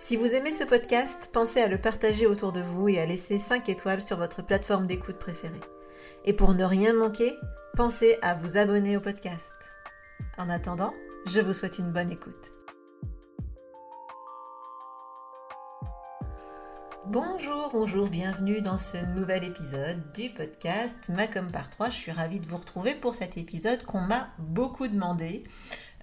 Si vous aimez ce podcast, pensez à le partager autour de vous et à laisser 5 étoiles sur votre plateforme d'écoute préférée. Et pour ne rien manquer, pensez à vous abonner au podcast. En attendant, je vous souhaite une bonne écoute. Bonjour, bonjour, bienvenue dans ce nouvel épisode du podcast Macom par 3. Je suis ravie de vous retrouver pour cet épisode qu'on m'a beaucoup demandé.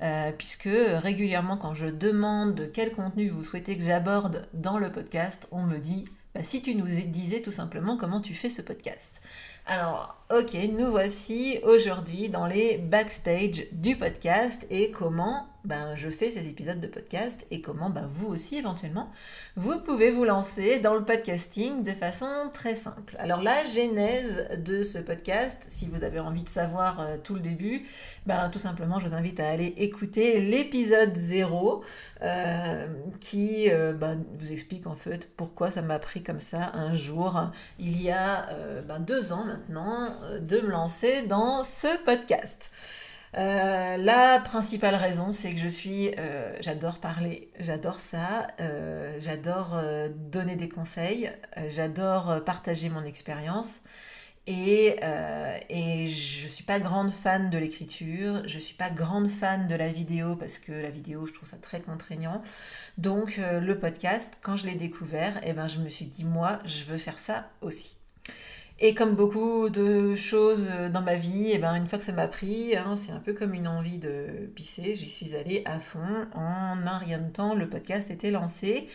Euh, puisque régulièrement quand je demande quel contenu vous souhaitez que j'aborde dans le podcast, on me dit bah, si tu nous disais tout simplement comment tu fais ce podcast. Alors, ok, nous voici aujourd'hui dans les backstage du podcast et comment ben, je fais ces épisodes de podcast et comment ben, vous aussi éventuellement vous pouvez vous lancer dans le podcasting de façon très simple. Alors la genèse de ce podcast, si vous avez envie de savoir euh, tout le début, ben, tout simplement je vous invite à aller écouter l'épisode 0 euh, qui euh, ben, vous explique en fait pourquoi ça m'a pris comme ça un jour, il y a ben, deux ans maintenant, de me lancer dans ce podcast. Euh, la principale raison, c'est que je suis, euh, j'adore parler, j'adore ça, euh, j'adore donner des conseils, j'adore partager mon expérience. Et, et je suis pas grande fan de l'écriture, je suis pas grande fan de la vidéo parce que la vidéo, je trouve ça très contraignant. Donc le podcast, quand je l'ai découvert, eh ben, je me suis dit, moi, je veux faire ça aussi. Et comme beaucoup de choses dans ma vie, eh ben, une fois que ça m'a pris, hein, c'est un peu comme une envie de pisser, j'y suis allée à fond. En un rien de temps, le podcast était lancé.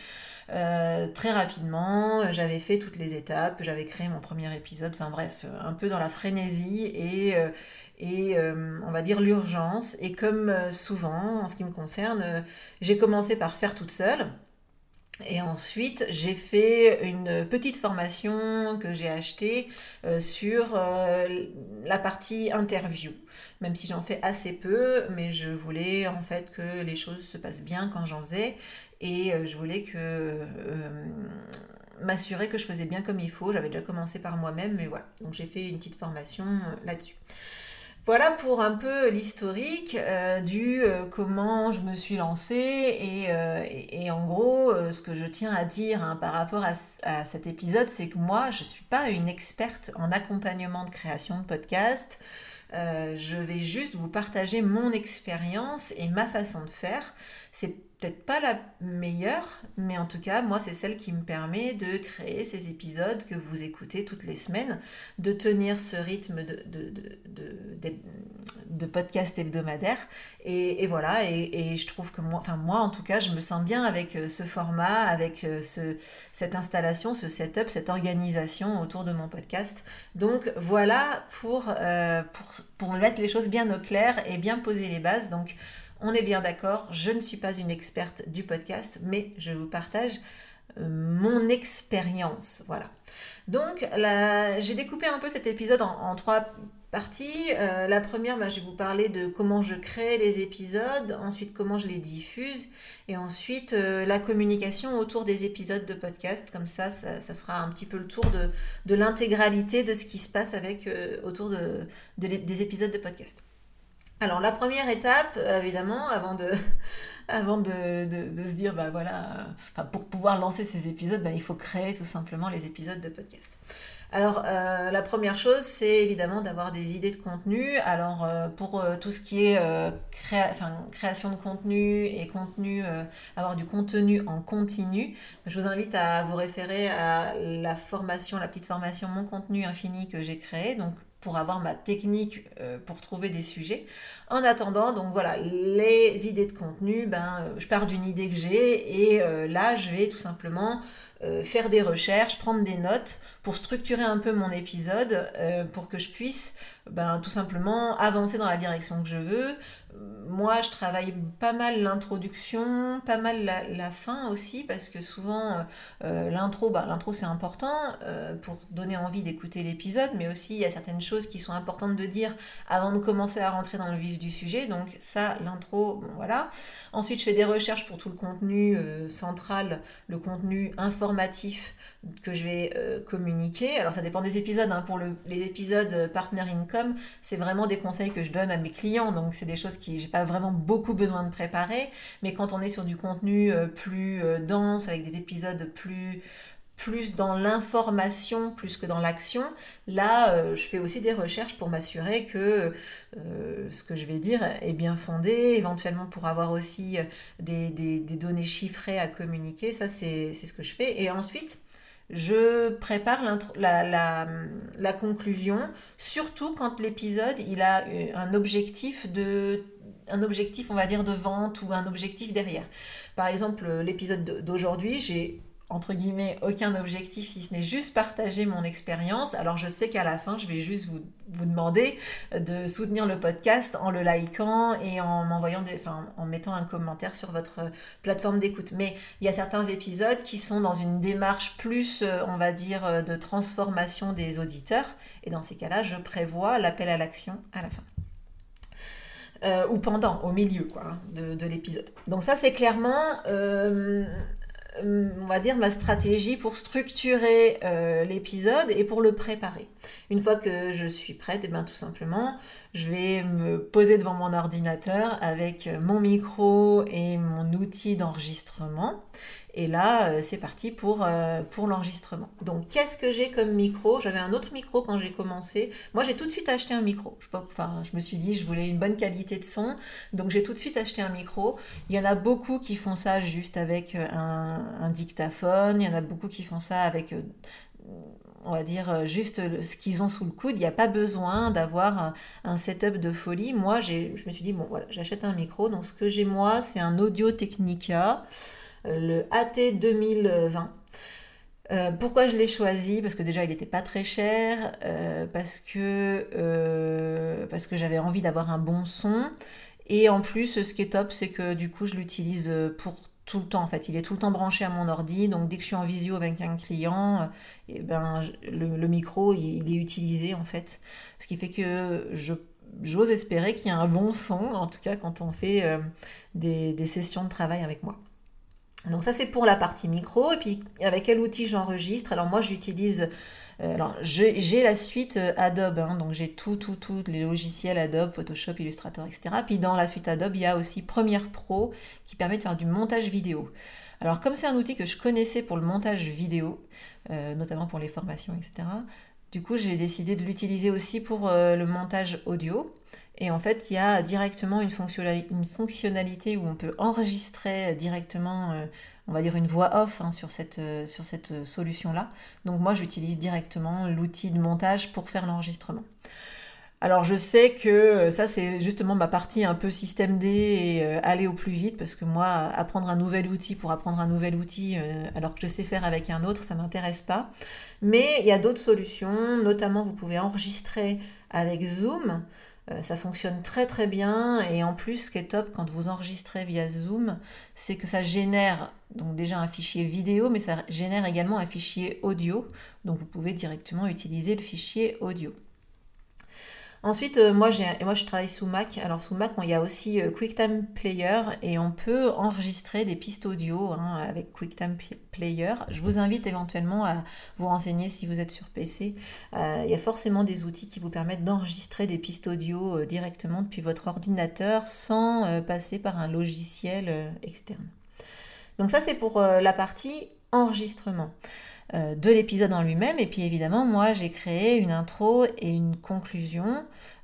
Euh, très rapidement, j'avais fait toutes les étapes, j'avais créé mon premier épisode, enfin bref, un peu dans la frénésie et, euh, et euh, on va dire l'urgence. Et comme souvent, en ce qui me concerne, j'ai commencé par faire toute seule. Et ensuite, j'ai fait une petite formation que j'ai achetée euh, sur euh, la partie interview, même si j'en fais assez peu, mais je voulais en fait que les choses se passent bien quand j'en faisais et euh, je voulais que m'assurer que je faisais bien comme il faut. J'avais déjà commencé par moi-même, mais voilà. Donc j'ai fait une petite formation là-dessus. Voilà pour un peu l'historique euh, du euh, comment je me suis lancée et, euh, en gros ce que je tiens à dire hein, par rapport à, cet épisode c'est que moi je ne suis pas une experte en accompagnement de création de podcast. je vais juste vous partager mon expérience et ma façon de faire. C'est peut-être pas la meilleure, mais en tout cas, moi, c'est celle qui me permet de créer ces épisodes que vous écoutez toutes les semaines, de tenir ce rythme de, de, de, de, podcast hebdomadaire. Et, voilà, et, je trouve que moi, enfin moi en tout cas, je me sens bien avec euh, ce format, avec euh, ce, cette installation, ce setup, cette organisation autour de mon podcast. Donc voilà pour, euh, pour, pour mettre les choses bien au clair et bien poser les bases. Donc on est bien d'accord, je ne suis pas une experte du podcast, mais je vous partage euh, mon expérience. Voilà. Donc, j'ai découpé un peu cet épisode en, trois parties. Euh, la première, bah, je vais vous parler de comment je crée les épisodes, ensuite comment je les diffuse, et ensuite euh, la communication autour des épisodes de podcast. Comme ça, ça, fera un petit peu le tour de, l'intégralité de ce qui se passe avec, autour des épisodes de podcast. Alors la première étape, euh, évidemment, avant de, avant de, se dire, bah voilà, pour pouvoir lancer ces épisodes, bah, il faut créer tout simplement les épisodes de podcast. alors, euh, la première chose, c'est évidemment d'avoir des idées de contenu. Alors, euh, pour euh, tout ce qui est création de contenu et contenu, avoir du contenu en continu, je vous invite à vous référer à la formation, la petite formation Mon contenu infini que j'ai créée. Donc, pour avoir ma technique pour trouver des sujets. En attendant, donc voilà, les idées de contenu, ben, je pars d'une idée que j'ai et là, je vais tout simplement euh, faire des recherches, prendre des notes pour structurer un peu mon épisode, euh, pour que je puisse ben, tout simplement avancer dans la direction que je veux. Moi, je travaille pas mal l'introduction, pas mal la, fin aussi, parce que souvent, euh, l'intro, bah, l'intro c'est important pour donner envie d'écouter l'épisode, mais aussi il y a certaines choses qui sont importantes de dire avant de commencer à rentrer dans le vif du sujet. Donc ça, l'intro, voilà. Ensuite, je fais des recherches pour tout le contenu central, le contenu informatif que je vais communiquer. Alors ça dépend des épisodes. Hein. Pour les épisodes Partner Income, c'est vraiment des conseils que je donne à mes clients. Donc c'est des choses qui j'ai pas vraiment beaucoup besoin de préparer. Mais quand on est sur du contenu euh, plus euh, dense, avec des épisodes plus plus dans l'information plus que dans l'action, là, euh, je fais aussi des recherches pour m'assurer que ce que je vais dire est bien fondé, éventuellement pour avoir aussi des, des données chiffrées à communiquer. Ça, c'est ce que je fais. Et ensuite, je prépare la, conclusion, surtout quand l'épisode il a euh, un objectif de un objectif on va dire de vente ou un objectif derrière. Par exemple, l'épisode d'aujourd'hui, j'ai entre guillemets aucun objectif si ce n'est juste partager mon expérience. Alors je sais qu'à la fin, je vais juste vous, vous, demander de soutenir le podcast en le likant et en m'envoyant des, enfin, en mettant un commentaire sur votre plateforme d'écoute. Mais il y a certains épisodes qui sont dans une démarche plus, euh, on va dire, euh, de transformation des auditeurs. Et dans ces cas-là, je prévois l'appel à l'action à la fin. Euh, ou pendant, au milieu quoi, hein, de, l'épisode. Donc ça, c'est clairement euh, on va dire, ma stratégie pour structurer euh, l'épisode et pour le préparer. Une fois que je suis prête, et eh bien, tout simplement, je vais me poser devant mon ordinateur avec mon micro et mon outil d'enregistrement. Et là, euh, c'est parti pour, euh, pour l'enregistrement. Donc, qu'est-ce que j'ai comme micro? J'avais un autre micro quand j'ai commencé. Moi, j'ai tout de suite acheté un micro. Je, enfin, je me suis dit, je voulais une bonne qualité de son. Donc, j'ai tout de suite acheté un micro. Il y en a beaucoup qui font ça juste avec euh, un, dictaphone. Il y en a beaucoup qui font ça avec on va dire juste ce qu'ils ont sous le coude. Il n'y a pas besoin d'avoir un, setup de folie. Moi, je me suis dit, bon, voilà, j'achète un micro. Donc, ce que j'ai moi, c'est un Audio Technica le AT 2020. Euh, pourquoi je l'ai choisi? Parce que déjà il n'était pas très cher, euh, parce que, euh, parce que j'avais envie d'avoir un bon son. Et en plus, ce qui est top, c'est que du coup, je l'utilise pour tout le temps. En fait, il est tout le temps branché à mon ordi. Donc, dès que je suis en visio avec un client, et eh ben, le, micro, il, est utilisé en fait. Ce qui fait que je j'ose espérer qu'il y a un bon son, en tout cas quand on fait des sessions de travail avec moi. Donc ça c'est pour la partie micro et puis avec quel outil j'enregistre? Alors moi j'utilise euh, alors j'ai la suite euh, Adobe, hein, donc j'ai tout, tout, tout, les logiciels Adobe, Photoshop, Illustrator, etc. Puis dans la suite Adobe, il y a aussi Premiere Pro qui permet de faire du montage vidéo. Alors comme c'est un outil que je connaissais pour le montage vidéo, euh, notamment pour les formations, etc., du coup j'ai décidé de l'utiliser aussi pour le montage audio. Et en fait, il y a directement une, fonctionnalité où on peut enregistrer directement, euh, on va dire, une voix off hein, sur cette, euh, euh, solution-là. Donc moi, j'utilise directement l'outil de montage pour faire l'enregistrement. Alors je sais que ça c'est justement ma partie un peu système D et aller au plus vite parce que moi apprendre un nouvel outil pour apprendre un nouvel outil alors que je sais faire avec un autre ça m'intéresse pas. Mais il y a d'autres solutions, notamment vous pouvez enregistrer avec Zoom. Euh, ça fonctionne très très bien et en plus ce qui est top quand vous enregistrez via Zoom, c'est que ça génère donc déjà un fichier vidéo mais ça génère également un fichier audio. Donc vous pouvez directement utiliser le fichier audio. Ensuite, euh, moi, moi, je travaille sous Mac. Alors, sous Mac, il y a aussi euh, QuickTime Player et on peut enregistrer des pistes audio hein, avec QuickTime Player. Je vous invite éventuellement à vous renseigner si vous êtes sur PC. Euh, il y a forcément des outils qui vous permettent d'enregistrer des pistes audio directement depuis votre ordinateur sans passer par un logiciel externe. Donc ça, c'est pour la partie enregistrement de l'épisode en lui-même. Et puis évidemment, moi, j'ai créé une intro et une conclusion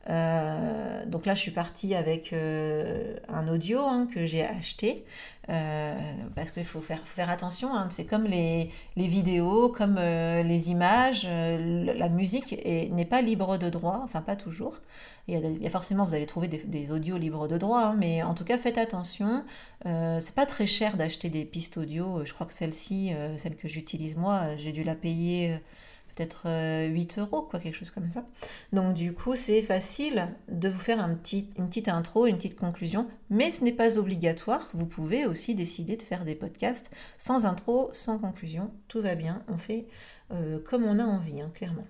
euh, donc là, je suis partie avec euh, un audio hein, que j'ai acheté euh, parce qu'il faut faire, attention. Hein. c'est comme les, les, vidéos, comme les images, la musique n'est pas libre de droit, enfin pas toujours. Il y, a, forcément, vous allez trouver des, audios libres de droit, hein, mais en tout cas, faites attention. c'est pas très cher d'acheter des pistes audio. Je crois que celle-ci, celle que j'utilise moi, j'ai dû la payer peut-être 8 euh, euros, quoi, quelque chose comme ça. Donc du coup, c'est facile de vous faire un petit, une petite intro, une petite conclusion, mais ce n'est pas obligatoire. Vous pouvez aussi décider de faire des podcasts sans intro, sans conclusion. Tout va bien, on fait euh, comme on a envie, hein, clairement.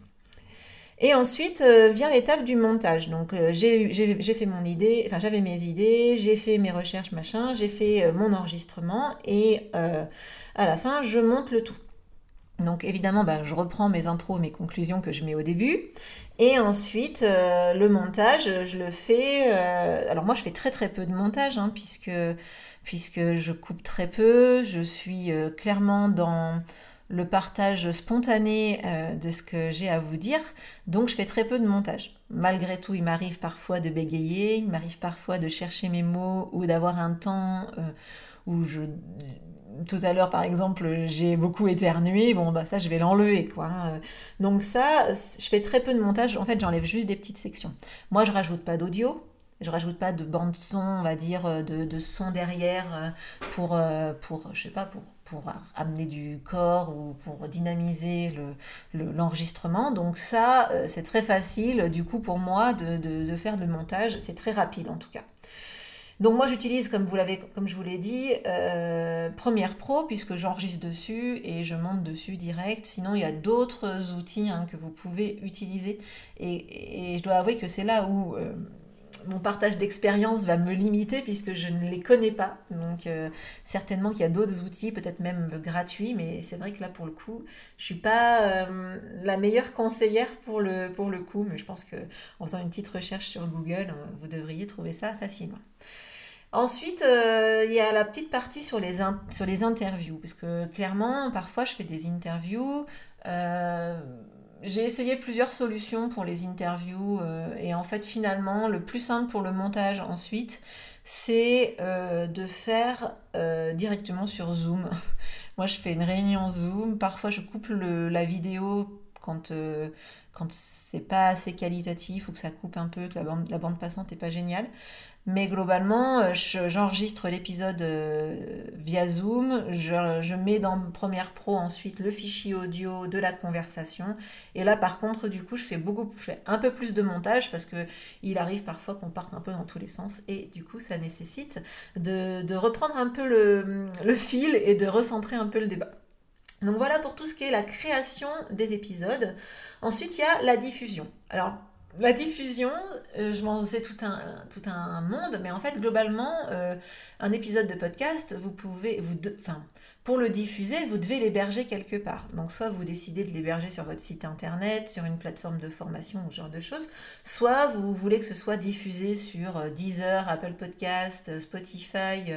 Et ensuite euh, vient l'étape du montage. Donc j'ai fait mon idée, enfin j'avais mes idées, j'ai fait mes recherches, machin, j'ai fait mon enregistrement et à la fin je monte le tout. Donc évidemment, bah, je reprends mes intros, mes conclusions que je mets au début. Et ensuite, euh, le montage, je le fais... Euh, alors moi, je fais très très peu de montage, hein, puisque, puisque je coupe très peu. Je suis euh, clairement dans le partage spontané de ce que j'ai à vous dire. Donc je fais très peu de montage. Malgré tout, il m'arrive parfois de bégayer, il m'arrive parfois de chercher mes mots ou d'avoir un temps où je tout à l'heure, par exemple, j'ai beaucoup éternué, bon, bah ça, je vais l'enlever, quoi. Hein. Donc ça, je fais très peu de montage. En fait, j'enlève juste des petites sections. Moi, je rajoute pas d'audio. Je rajoute pas de bande son, on va dire, de, son derrière euh, pour, euh, pour, je sais pas, pour, pour amener du corps ou pour dynamiser l'enregistrement. Le, Donc ça, euh, c'est très facile, du coup, pour moi, de, de faire le montage. C'est très rapide, en tout cas. Donc moi j'utilise, comme, vous l'avez, comme je vous l'ai dit, euh, Premiere Pro puisque j'enregistre dessus et je monte dessus direct. Sinon il y a d'autres outils hein, que vous pouvez utiliser et, je dois avouer que c'est là où euh, mon partage d'expérience va me limiter puisque je ne les connais pas. Donc euh, certainement qu'il y a d'autres outils, peut-être même gratuits, mais c'est vrai que là pour le coup, je suis pas la meilleure conseillère pour le, pour le coup, mais je pense que en faisant une petite recherche sur Google, vous devriez trouver ça facilement. Ensuite, euh, il y a la petite partie sur les, sur les interviews, parce que clairement, parfois, je fais des interviews. Euh, j'ai essayé plusieurs solutions pour les interviews, euh, et en fait, finalement, le plus simple pour le montage ensuite, c'est de faire directement sur Zoom. Moi, je fais une réunion Zoom. Parfois, je coupe la vidéo quand, quand c'est pas assez qualitatif ou que ça coupe un peu, que la bande, la bande passante n'est pas géniale. Mais globalement, euh, j'enregistre l'épisode euh, via Zoom, je, mets dans Premiere Pro ensuite le fichier audio de la conversation. Et là, par contre, du coup, je fais beaucoup, je fais un peu plus de montage parce que il arrive parfois qu'on parte un peu dans tous les sens et du coup, ça nécessite de, reprendre un peu le, le fil et de recentrer un peu le débat. Donc voilà pour tout ce qui est la création des épisodes. Ensuite, il y a la diffusion. Alors, la diffusion, euh, je m'en sais tout un, monde, mais en fait, globalement, euh, un épisode de podcast, vous pouvez, vous enfin, pour le diffuser, vous devez l'héberger quelque part. Donc, soit vous décidez de l'héberger sur votre site internet, sur une plateforme de formation ou ce genre de choses, soit vous voulez que ce soit diffusé sur euh, Deezer, Apple Podcast, Spotify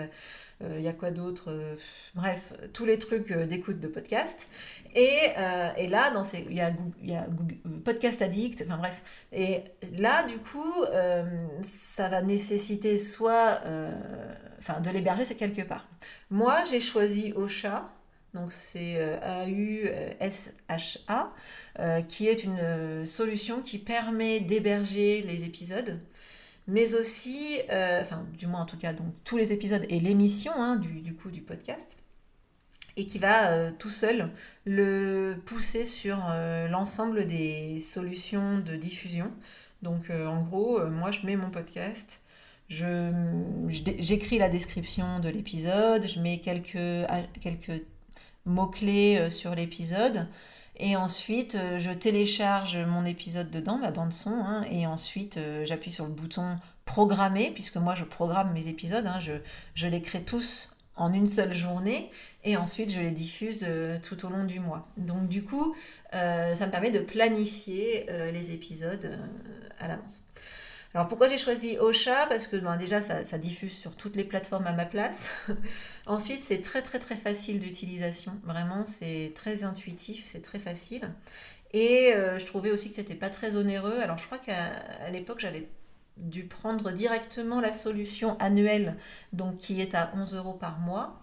il euh, y a quoi d'autre euh, Bref, tous les trucs euh, d'écoute de podcast. Et, et, là, il y a, y a Podcast Addict, enfin bref. Et là, du coup, ça va nécessiter soit enfin, de l'héberger sur quelque part. Moi, j'ai choisi Ocha. Donc c'est A-U-S-H-A, qui est une solution qui permet d'héberger les épisodes mais aussi, euh, enfin du moins en tout cas, donc tous les épisodes et l'émission hein, du, coup du podcast, et qui va euh, tout seul le pousser sur euh, l'ensemble des solutions de diffusion. Donc en gros, moi je mets mon podcast, j'écris la description de l'épisode, je mets quelques, quelques mots-clés sur l'épisode. Et ensuite, euh, je télécharge mon épisode dedans, ma bande son, hein, et ensuite euh, j'appuie sur le bouton programmer, puisque moi je programme mes épisodes, hein, je, les crée tous en une seule journée, et ensuite je les diffuse euh, tout au long du mois. Donc du coup, ça me permet de planifier les épisodes à l'avance. Alors pourquoi j'ai choisi Ocha? Parce que ben, déjà ça, diffuse sur toutes les plateformes à ma place. Ensuite c'est très très très facile d'utilisation. Vraiment c'est très intuitif, c'est très facile. Et euh, je trouvais aussi que c'était pas très onéreux. Alors je crois qu'à l'époque j'avais dû prendre directement la solution annuelle, donc qui est à 11 euros par mois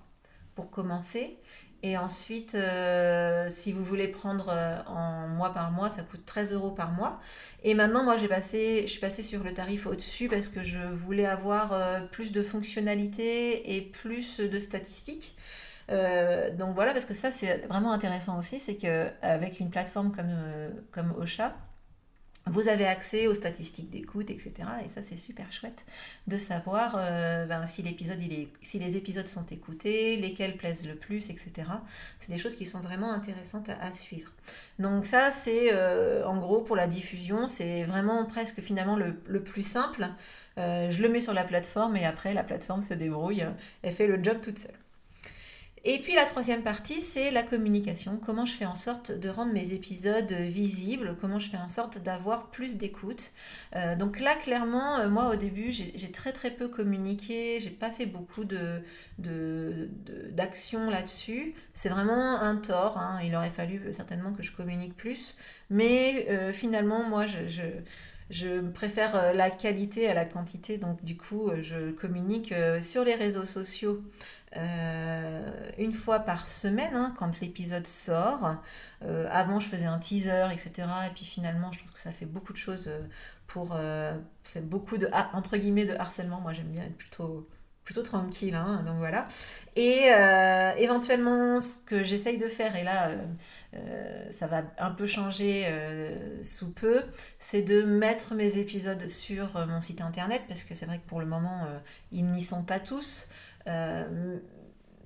pour commencer. Et ensuite, euh, si vous voulez prendre euh, en mois par mois, ça coûte 13 euros par mois. Et maintenant, moi, j'ai passé, je suis passée sur le tarif au-dessus parce que je voulais avoir euh, plus de fonctionnalités et plus de statistiques. donc voilà, parce que ça, c'est vraiment intéressant aussi, c'est qu'avec une plateforme comme, comme vous avez accès aux statistiques d'écoute, etc. Et ça, c'est super chouette de savoir euh, ben, si, l'épisode, si les épisodes sont écoutés, lesquels plaisent le plus, etc. C'est des choses qui sont vraiment intéressantes à, suivre. Donc ça, c'est euh, en gros pour la diffusion, c'est vraiment presque finalement le, plus simple. Euh, je le mets sur la plateforme et après, la plateforme se débrouille, elle fait le job toute seule. Et puis la troisième partie, c'est la communication. Comment je fais en sorte de rendre mes épisodes visibles, comment je fais en sorte d'avoir plus d'écoute? Euh, donc là, clairement, euh, moi au début, j'ai très très peu communiqué, j'ai pas fait beaucoup de, là-dessus. C'est vraiment un tort, hein. il aurait fallu certainement que je communique plus. Mais euh, finalement, moi, je préfère la qualité à la quantité, donc du coup, je communique sur les réseaux sociaux euh, une fois par semaine hein, quand l'épisode sort. Euh, avant, je faisais un teaser, etc. Et puis finalement, je trouve que ça fait beaucoup de choses euh, pour faire beaucoup de entre guillemets de harcèlement. Moi, j'aime bien être plutôt plutôt tranquille, hein, donc voilà. Et éventuellement, ce que j'essaye de faire, et là, ça va un peu changer sous peu, c'est de mettre mes épisodes sur mon site internet, parce que c'est vrai que pour le moment, ils n'y sont pas tous. Euh,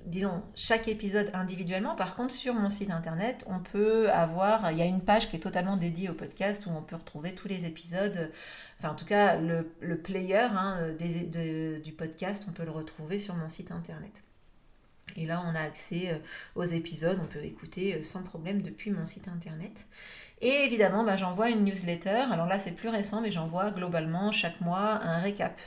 disons, chaque épisode individuellement. Par contre, sur mon site internet, on peut avoir, il y a une page qui est totalement dédiée au podcast où on peut retrouver tous les épisodes. Enfin, en tout cas, le, player hein, du podcast, on peut le retrouver sur mon site internet. Et là, on a accès euh, aux épisodes, on peut écouter euh, sans problème depuis mon site internet. Et évidemment, bah, j'envoie une newsletter. Alors là, c'est plus récent, mais j'envoie globalement chaque mois un récap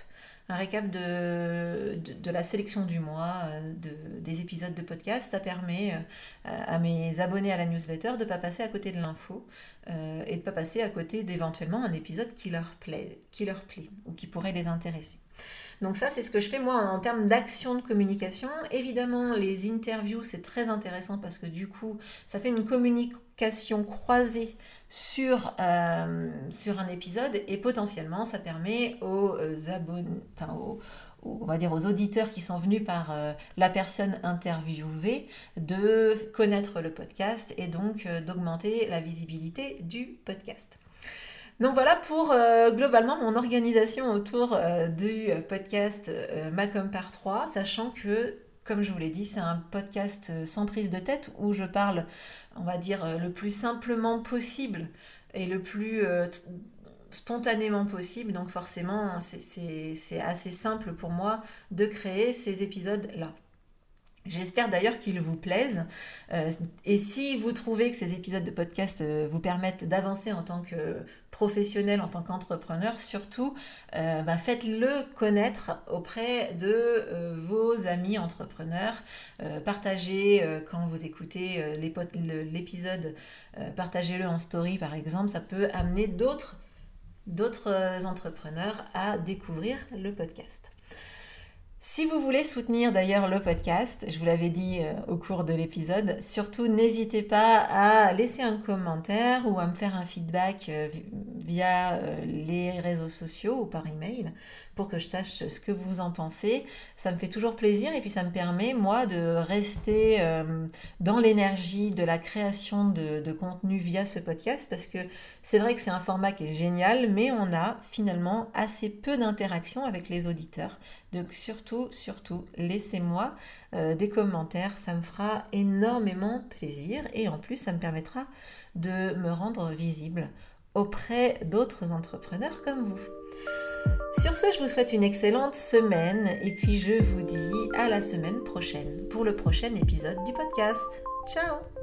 un récap de, la sélection du mois, euh, de, des épisodes de podcast. Ça permet euh, à mes abonnés à la newsletter de ne pas passer à côté de l'info euh, et de ne pas passer à côté d'éventuellement un épisode qui leur, plaît, qui leur plaît ou qui pourrait les intéresser. Donc ça, c'est ce que je fais moi en termes d'action de communication. Évidemment, les interviews, c'est très intéressant parce que du coup, ça fait une communication croisée sur, euh, sur un épisode et potentiellement ça permet aux euh, abonnés, enfin aux, on va dire aux auditeurs qui sont venus par euh, la personne interviewée de connaître le podcast et donc d'augmenter la visibilité du podcast. Donc voilà pour globalement mon organisation autour du podcast Macom par 3, sachant que comme je vous l'ai dit, c'est un podcast euh, sans prise de tête où je parle, on va dire, euh, le plus simplement possible et le plus euh, spontanément possible. Donc forcément, c'est assez simple pour moi de créer ces épisodes-là. J'espère d'ailleurs qu'ils vous plaisent. Euh, et si vous trouvez que ces épisodes de podcast euh, vous permettent d'avancer en tant que professionnel, en tant qu'entrepreneur, surtout, euh, bah, faites-le connaître auprès de vos amis entrepreneurs. partagez quand vous écoutez l'épisode, partagez-le en story par exemple. Ça peut amener d'autres entrepreneurs à découvrir le podcast. Si vous voulez soutenir d'ailleurs le podcast, je vous l'avais dit euh, au cours de l'épisode, surtout n'hésitez pas à laisser un commentaire ou à me faire un feedback euh, via euh, les réseaux sociaux ou par email pour que je sache ce que vous en pensez. Ça me fait toujours plaisir et puis ça me permet moi de rester dans l'énergie de la création de, contenu via ce podcast parce que c'est vrai que c'est un format qui est génial mais on a finalement assez peu d'interaction avec les auditeurs. Donc surtout, laissez-moi euh, des commentaires, ça me fera énormément plaisir et en plus, ça me permettra de me rendre visible auprès d'autres entrepreneurs comme vous. Sur ce, je vous souhaite une excellente semaine et puis je vous dis à la semaine prochaine pour le prochain épisode du podcast. Ciao